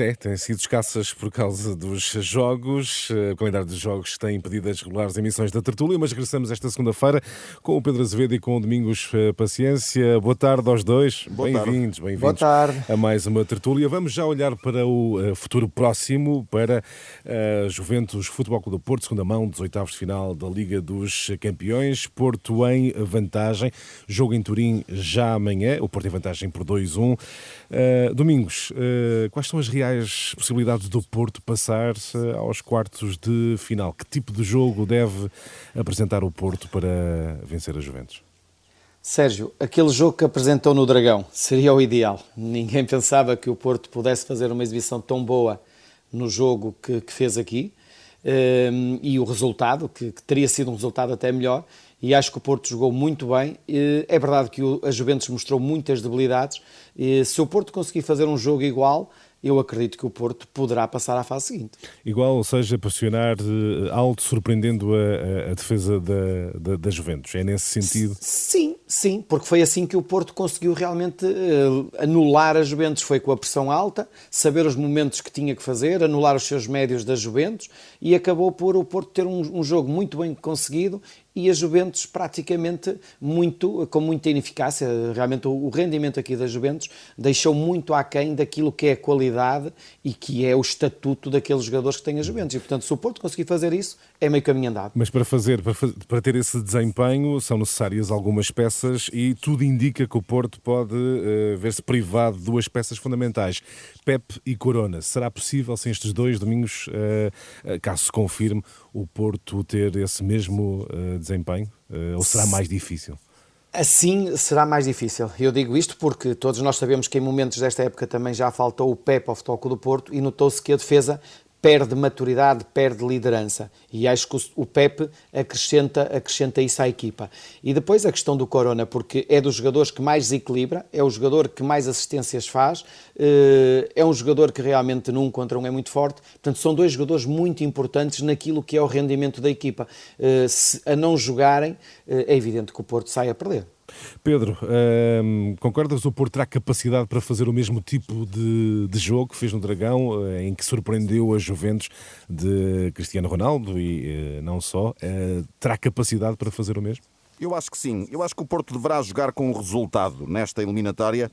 É, têm sido escassas por causa dos jogos. O calendário dos jogos tem impedido as regulares emissões da tertúlia, mas regressamos esta segunda-feira com o Pedro Azevedo e com o Domingos eh, Paciência. Boa tarde aos dois. Bem-vindos, bem-vindos a mais uma tertúlia. Vamos já olhar para o eh, futuro próximo, para uh, Juventus Futebol Clube do Porto, segunda mão dos oitavos de final da Liga dos Campeões. Porto em vantagem. Jogo em Turim já amanhã. O Porto em vantagem por 2-1. Uh, Domingos, uh, quais são as reais reais possibilidades do Porto passar aos quartos de final? Que tipo de jogo deve apresentar o Porto para vencer a Juventus? Sérgio, aquele jogo que apresentou no Dragão seria o ideal. Ninguém pensava que o Porto pudesse fazer uma exibição tão boa no jogo que, que fez aqui ehm, e o resultado, que, que, teria sido um resultado até melhor. E acho que o Porto jogou muito bem. É verdade que a Juventus mostrou muitas debilidades. Se o Porto conseguir fazer um jogo igual, eu acredito que o Porto poderá passar à fase seguinte. Igual, ou seja, pressionar eh, alto, surpreendendo a, a, a defesa da, da, da, Juventus. É nesse sentido? Sim, sim, porque foi assim que o Porto conseguiu realmente uh, anular a Juventus. Foi com a pressão alta, saber os momentos que tinha que fazer, anular os seus médios da Juventus e acabou por o Porto ter um, um jogo muito bem conseguido e a Juventus praticamente muito, com muita ineficácia. Realmente o rendimento aqui da Juventus deixou muito aquém daquilo que é a qualidade e que é o estatuto daqueles jogadores que têm a Juventus. E portanto, se o Porto conseguir fazer isso, é meio caminho andado. Mas para fazer, para, para ter esse desempenho, são necessárias algumas peças e tudo indica que o Porto pode uh, ver-se privado de duas peças fundamentais, Pep e Corona. Será possível, sem estes dois domingos, uh, caso se confirme, o Porto ter esse mesmo uh, desempenho? Uh, ou será mais difícil? Assim será mais difícil. Eu digo isto porque todos nós sabemos que em momentos desta época também já faltou o Pep ao Futebol do Porto e notou-se que a defesa perde maturidade, perde liderança. E acho que o Pepe acrescenta, acrescenta isso à equipa. E depois a questão do Corona, porque é dos jogadores que mais desequilibra, é o jogador que mais assistências faz, eh, é um jogador que realmente num contra um é muito forte. Portanto, são dois jogadores muito importantes naquilo que é o rendimento da equipa. Eh, se a não jogarem, eh, é evidente que o Porto sai a perder. Pedro, hum, concordas o Porto terá capacidade para fazer o mesmo tipo de, de jogo que fez no Dragão, eh, em que surpreendeu a Juventus de Cristiano Ronaldo e uh, não só? Uh, terá capacidade para fazer o mesmo? Eu acho que sim. Eu acho que o Porto deverá jogar com o resultado nesta eliminatória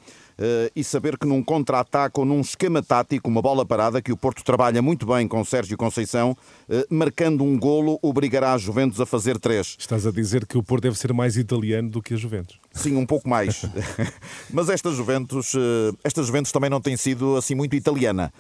e saber que num contra-ataque ou num esquema tático, uma bola parada, que o Porto trabalha muito bem com Sérgio Conceição, uh, marcando um golo, obrigará a Juventus a fazer três. Estás a dizer que o Porto deve ser mais italiano do que a Juventus? Sim, um pouco mais. Mas esta Juventus, uh, esta Juventus também não tem sido assim muito italiana.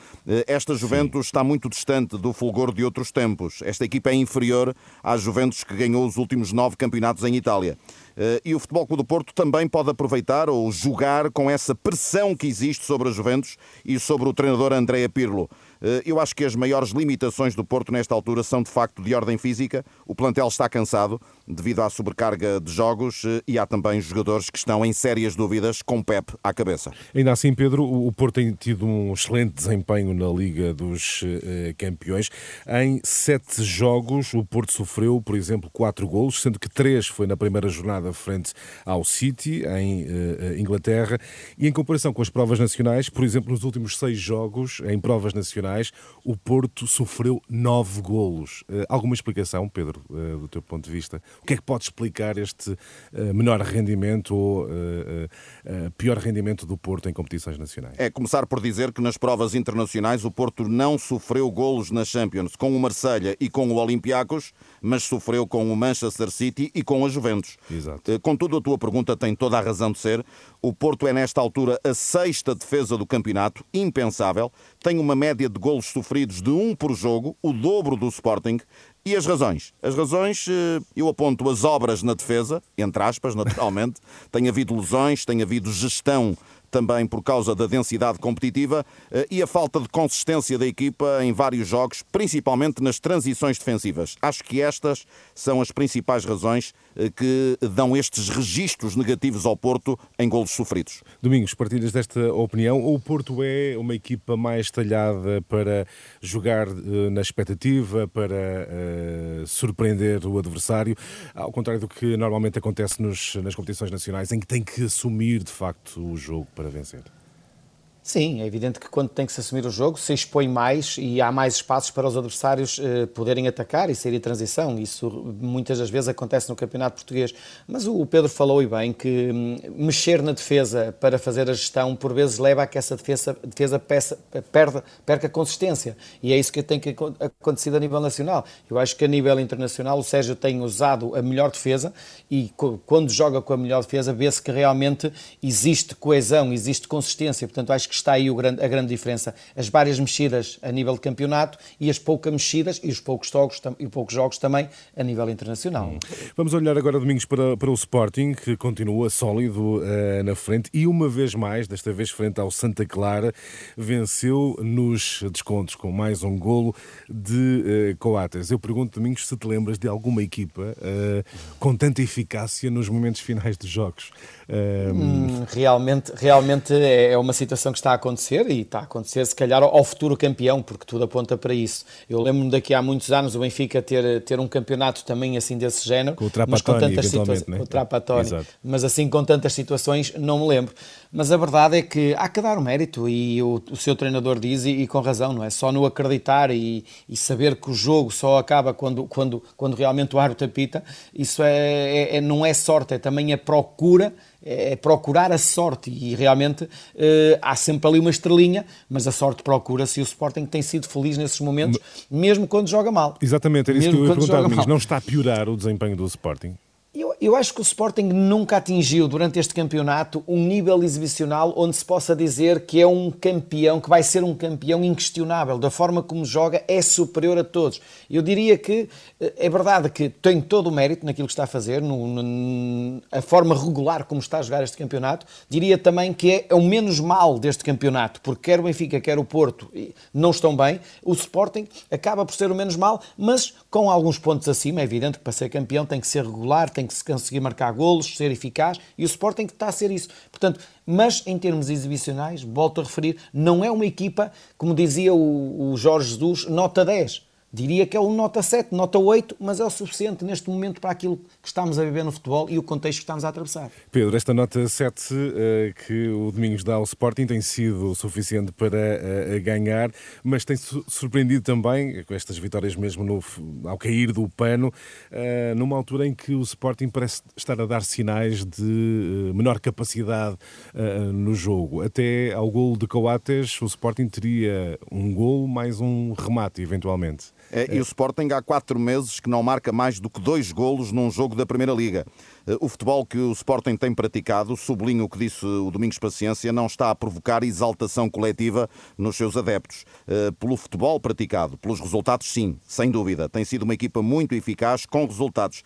Esta Juventus Sim. está muito distante do fulgor de outros tempos. Esta equipa é inferior à Juventus que ganhou os últimos nove campeonatos em Itália. Eh, e o Futebol Clube do Porto também pode aproveitar ou jogar com essa pressão que existe sobre a Juventus e sobre o treinador Andrea Pirlo. Eh, eu acho que as maiores limitações do Porto nesta altura são de facto de ordem física. O plantel está cansado devido à sobrecarga de jogos eh, e há também jogadores que estão em sérias dúvidas com Pep à cabeça. Ainda assim, Pedro, o Porto tem tido um excelente desempenho na Liga dos eh, Campeões. Em sete jogos, o Porto sofreu, por exemplo, quatro golos, sendo que três foi na primeira jornada frente ao City, em Inglaterra. E em comparação com as provas nacionais, por exemplo, nos últimos seis jogos, em provas nacionais, o Porto sofreu nove golos. Alguma explicação, Pedro, do teu ponto de vista? O que é que pode explicar este uh, menor rendimento ou pior rendimento do Porto em competições nacionais? É começar por dizer que nas provas internacionais o Porto não sofreu golos na Champions com o Marselha e com o Olympiacos, mas sofreu com o Manchester City e com a Juventus. Exato. Contudo, a tua pergunta tem toda a razão de ser. O Porto é, nesta altura, a sexta defesa do campeonato, impensável. Tem uma média de golos sofridos de um por jogo, o dobro do Sporting. E as razões? As razões, eh, eu aponto as obras na defesa, entre aspas, naturalmente. tem havido lesões, tem havido gestão também por causa da densidade competitiva eh, e a falta de consistência da equipa em vários jogos, principalmente nas transições defensivas. Acho que estas são as principais razões eh, que dão estes registros negativos ao Porto em golos sofridos. Domingos, partilhas desta opinião? O Porto é uma equipa mais talhada para jogar eh, na expectativa, para uh, surpreender o adversário, ao contrário do que normalmente acontece nos, nas competições nacionais, em que tem que assumir de facto o jogo para para vencer? Sim, é evidente que quando tem que se assumir o jogo, se expõe mais e há mais espaços para os adversários eh, poderem atacar e sair em transição. Isso muitas das vezes acontece no Campeonato Português. Mas o Pedro falou e bem que hum, mexer na defesa para fazer a gestão por vezes leva a que essa defesa, defesa peça, perde, perca consistência. E é isso que tem que acontecer a nível nacional. Eu acho que a nível internacional o Sérgio tem usado a melhor defesa e quando joga com a melhor defesa vê-se que realmente existe coesão, existe consistência. Portanto, acho que está aí grande, a grande diferença. As várias mexidas a nível de campeonato e as poucas mexidas e os poucos jogos, e poucos jogos também a nível internacional. Hum. Vamos olhar agora domingos para, para o Sporting, que continua sólido uh, na frente e uma vez mais, desta vez frente ao Santa Clara, venceu nos descontos com mais um golo de uh, Coates. Eu pergunto, Domingos, se te lembras de alguma equipa uh, com tanta eficácia nos momentos finais dos jogos. Hum, realmente, realmente é, é uma situação que está a acontecer e está a acontecer, se calhar, ao futuro campeão, porque tudo aponta para isso. Eu lembro-me daqui a muitos anos o Benfica ter, ter um campeonato também assim desse género, com o mas com tantas situações, né? mas assim com tantas situações não me lembro. Mas a verdade é que há que dar o mérito e o, o seu treinador diz, e, e, com razão, não é? Só no acreditar e, e, saber que o jogo só acaba quando, quando, quando realmente o árbitro apita, isso é, é, é não é sorte, é também a procura é, é procurar a sorte e realmente eh, há sempre ali uma estrelinha, mas a sorte procura-se e o Sporting tem sido feliz nesses momentos, mesmo quando joga mal. Exatamente, era isso mesmo que eu ia perguntar. Não está a piorar o desempenho do Sporting? Eu, acho que o Sporting nunca atingiu durante este campeonato um nível exibicional onde se possa dizer que é um campeão, que vai ser um campeão inquestionável. Da forma como joga, é superior a todos. Eu diria que eh, é verdade que tem todo o mérito naquilo que está a fazer, no, no, a forma regular como está a jogar este campeonato. Diria também que é, é o menos mal deste campeonato, porque quer o Benfica, quer o Porto não estão bem. O Sporting acaba por ser o menos mal, mas com alguns pontos acima. É evidente que para ser campeão tem que ser regular, tem que se conseguir marcar golos, ser eficaz, e o Sporting está a ser isso. Portanto, mas em termos exibicionais, volto a referir, não é uma equipa, como dizia o, o Jorge Jesus, nota 10 Diria que é um nota 7, nota 8, mas é o suficiente neste momento para aquilo que estamos a viver no futebol e o contexto que estamos a atravessar. Pedro, esta nota 7 uh, eh, que o Domingos dá ao Sporting tem sido suficiente para uh, ganhar, mas tem surpreendido também, com estas vitórias mesmo no, ao cair do pano, uh, numa altura em que o Sporting parece estar a dar sinais de menor capacidade no jogo. Até ao gol de Coates, o Sporting teria um gol mais um remate, eventualmente. É, e o Sporting há quatro meses que não marca mais do que dois golos num jogo da Primeira Liga. Eh, o futebol que o Sporting tem praticado, sublinho o que disse o Domingos Paciência, não está a provocar exaltação coletiva nos seus adeptos. Pelo futebol praticado, pelos resultados, sim, sem dúvida. Tem sido uma equipa muito eficaz com resultados.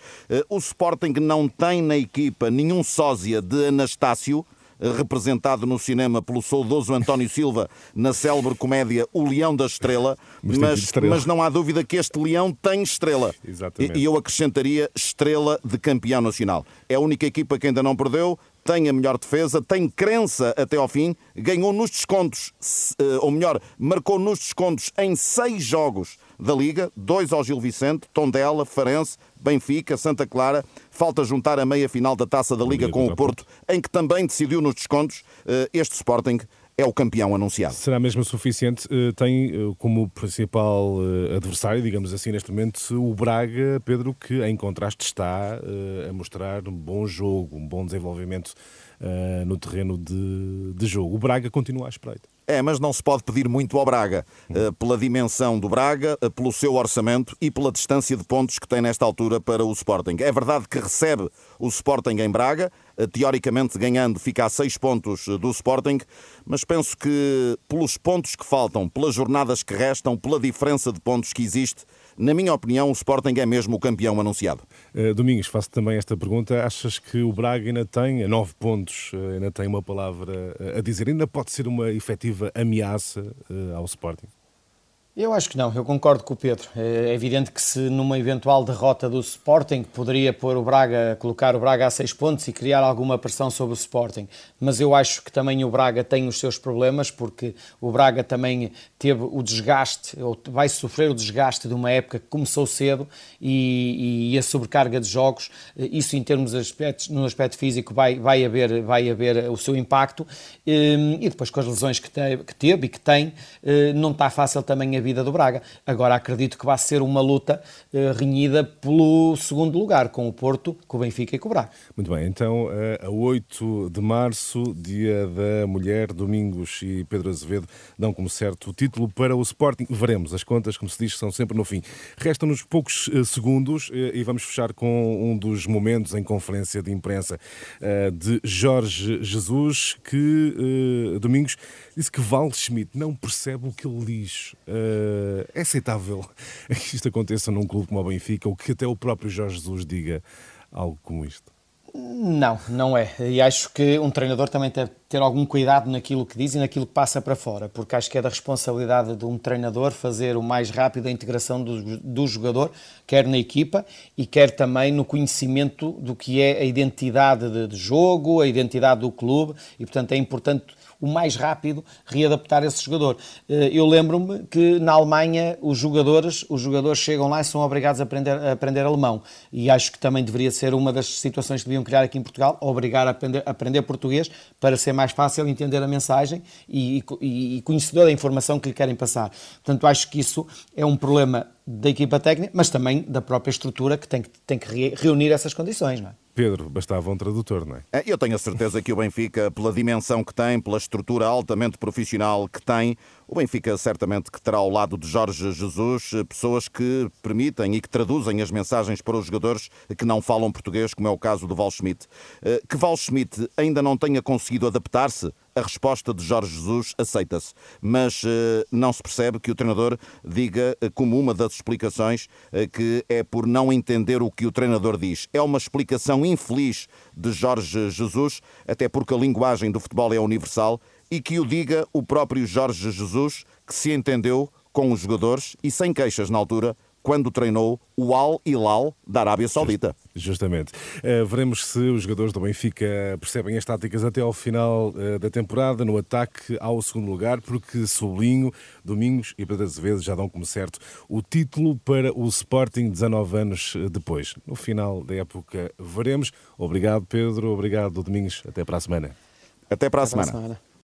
O Sporting não tem na equipa nenhum sósia de Anastácio representado no cinema pelo saudoso António Silva na célebre comédia O Leão da Estrela, mas, mas, estrela. mas não há dúvida que este leão tem estrela. Exatamente. E eu acrescentaria estrela de campeão nacional. É a única equipa que ainda não perdeu, tem a melhor defesa, tem crença até ao fim, ganhou nos descontos, eh, ou melhor, marcou nos descontos em seis jogos da Liga, dois ao Gil Vicente, Tondela, Farense, Benfica, Santa Clara. Falta juntar a meia-final da Taça da Liga com o Porto, em que também decidiu nos descontos. Eh, este Sporting é o campeão anunciado. Será mesmo suficiente? Eh, tem eh, como principal adversário, digamos assim, neste momento, o Braga, Pedro, que em contraste está a mostrar um bom jogo, um bom desenvolvimento no terreno de, de jogo. O Braga continua à espreita. É, mas não se pode pedir muito ao Braga, eh, pela dimensão do Braga, eh, pelo seu orçamento e pela distância de pontos que tem nesta altura para o Sporting. É verdade que recebe o Sporting em Braga, eh, teoricamente ganhando, fica a seis pontos do Sporting, mas penso que pelos pontos que faltam, pelas jornadas que restam, pela diferença de pontos que existe, na minha opinião, o Sporting é mesmo o campeão anunciado. Uh, Domingos, faço também esta pergunta. Achas que o Braga ainda tem, a nove pontos, uh, ainda tem uma palavra a dizer? Ainda pode ser uma efetiva ameaça uh, ao Sporting? Eu acho que não, eu concordo com o Pedro. É evidente que se numa eventual derrota do Sporting poderia pôr o Braga, colocar o Braga a seis pontos e criar alguma pressão sobre o Sporting. Mas eu acho que também o Braga tem os seus problemas, porque o Braga também teve o desgaste, ou vai sofrer o desgaste de uma época que começou cedo e, e a sobrecarga de jogos. Isso em termos aspectos, no aspecto físico vai, vai, haver, vai haver o seu impacto. E depois com as lesões que teve, que teve e que tem, eh, não está fácil também a do Braga. Agora acredito que vai ser uma luta uh, renhida pelo segundo lugar, com o Porto, com o Benfica e com o Braga. Muito bem, então uh, a 8 de março, dia da mulher, Domingos e Pedro Azevedo dão como certo o título para o Sporting. Veremos, as contas, como se diz, são sempre no fim. Restam-nos poucos uh, segundos e vamos fechar com um dos momentos em conferência de imprensa de Jorge Jesus, que Domingos disse que Val Schmidt não percebe o que ele diz. Uh, é aceitável que isto aconteça num clube como o Benfica ou que até o próprio Jorge Jesus diga algo como isto? Não, não é. E acho que um treinador também deve ter algum cuidado naquilo que diz e naquilo que passa para fora, porque acho que é da responsabilidade de um treinador fazer o mais rápido a integração do, do jogador, quer na equipa e quer também no conhecimento do que é a identidade de, de jogo, a identidade do clube, e portanto é importante o mais rápido readaptar esse jogador. Eh, eu lembro-me que na Alemanha os jogadores, os jogadores chegam lá e são obrigados a aprender, a aprender alemão. E acho que também deveria ser uma das situações que deviam criar aqui em Portugal, obrigar a aprender, a aprender português para ser mais fácil entender a mensagem e, e, e conhecedor da informação que lhe querem passar. Portanto, acho que isso é um problema da equipa técnica, mas também da própria estrutura que tem que, tem que reunir essas condições. Não é? Pedro, bastava um tradutor, não é? é? Eu tenho a certeza que o Benfica, pela dimensão que tem, pela estrutura altamente profissional que tem, o Benfica certamente que terá ao lado de Jorge Jesus pessoas que permitem e que traduzem as mensagens para os jogadores que não falam português, como é o caso do Val Schmidt. Eh, que Val Schmidt ainda não tenha conseguido adaptar-se a resposta de Jorge Jesus aceita-se, mas uh, não se percebe que o treinador diga, uh, como uma das explicações, uh, que é por não entender o que o treinador diz. É uma explicação infeliz de Jorge Jesus, até porque a linguagem do futebol é universal e que o diga o próprio Jorge Jesus, que se entendeu com os jogadores e sem queixas na altura quando treinou o Al Hilal da Arábia Saudita. Justamente. Uh, veremos se os jogadores do Benfica percebem as táticas até ao final uh, da temporada, no ataque ao segundo lugar, porque Sublinho, Domingos e Pedro Azevedo já dão como certo o título para o Sporting 19 anos eh, depois. No final da época veremos. Obrigado, Pedro. Obrigado, Domingos. Até para a semana. Até para a, Até semana. Para a semana.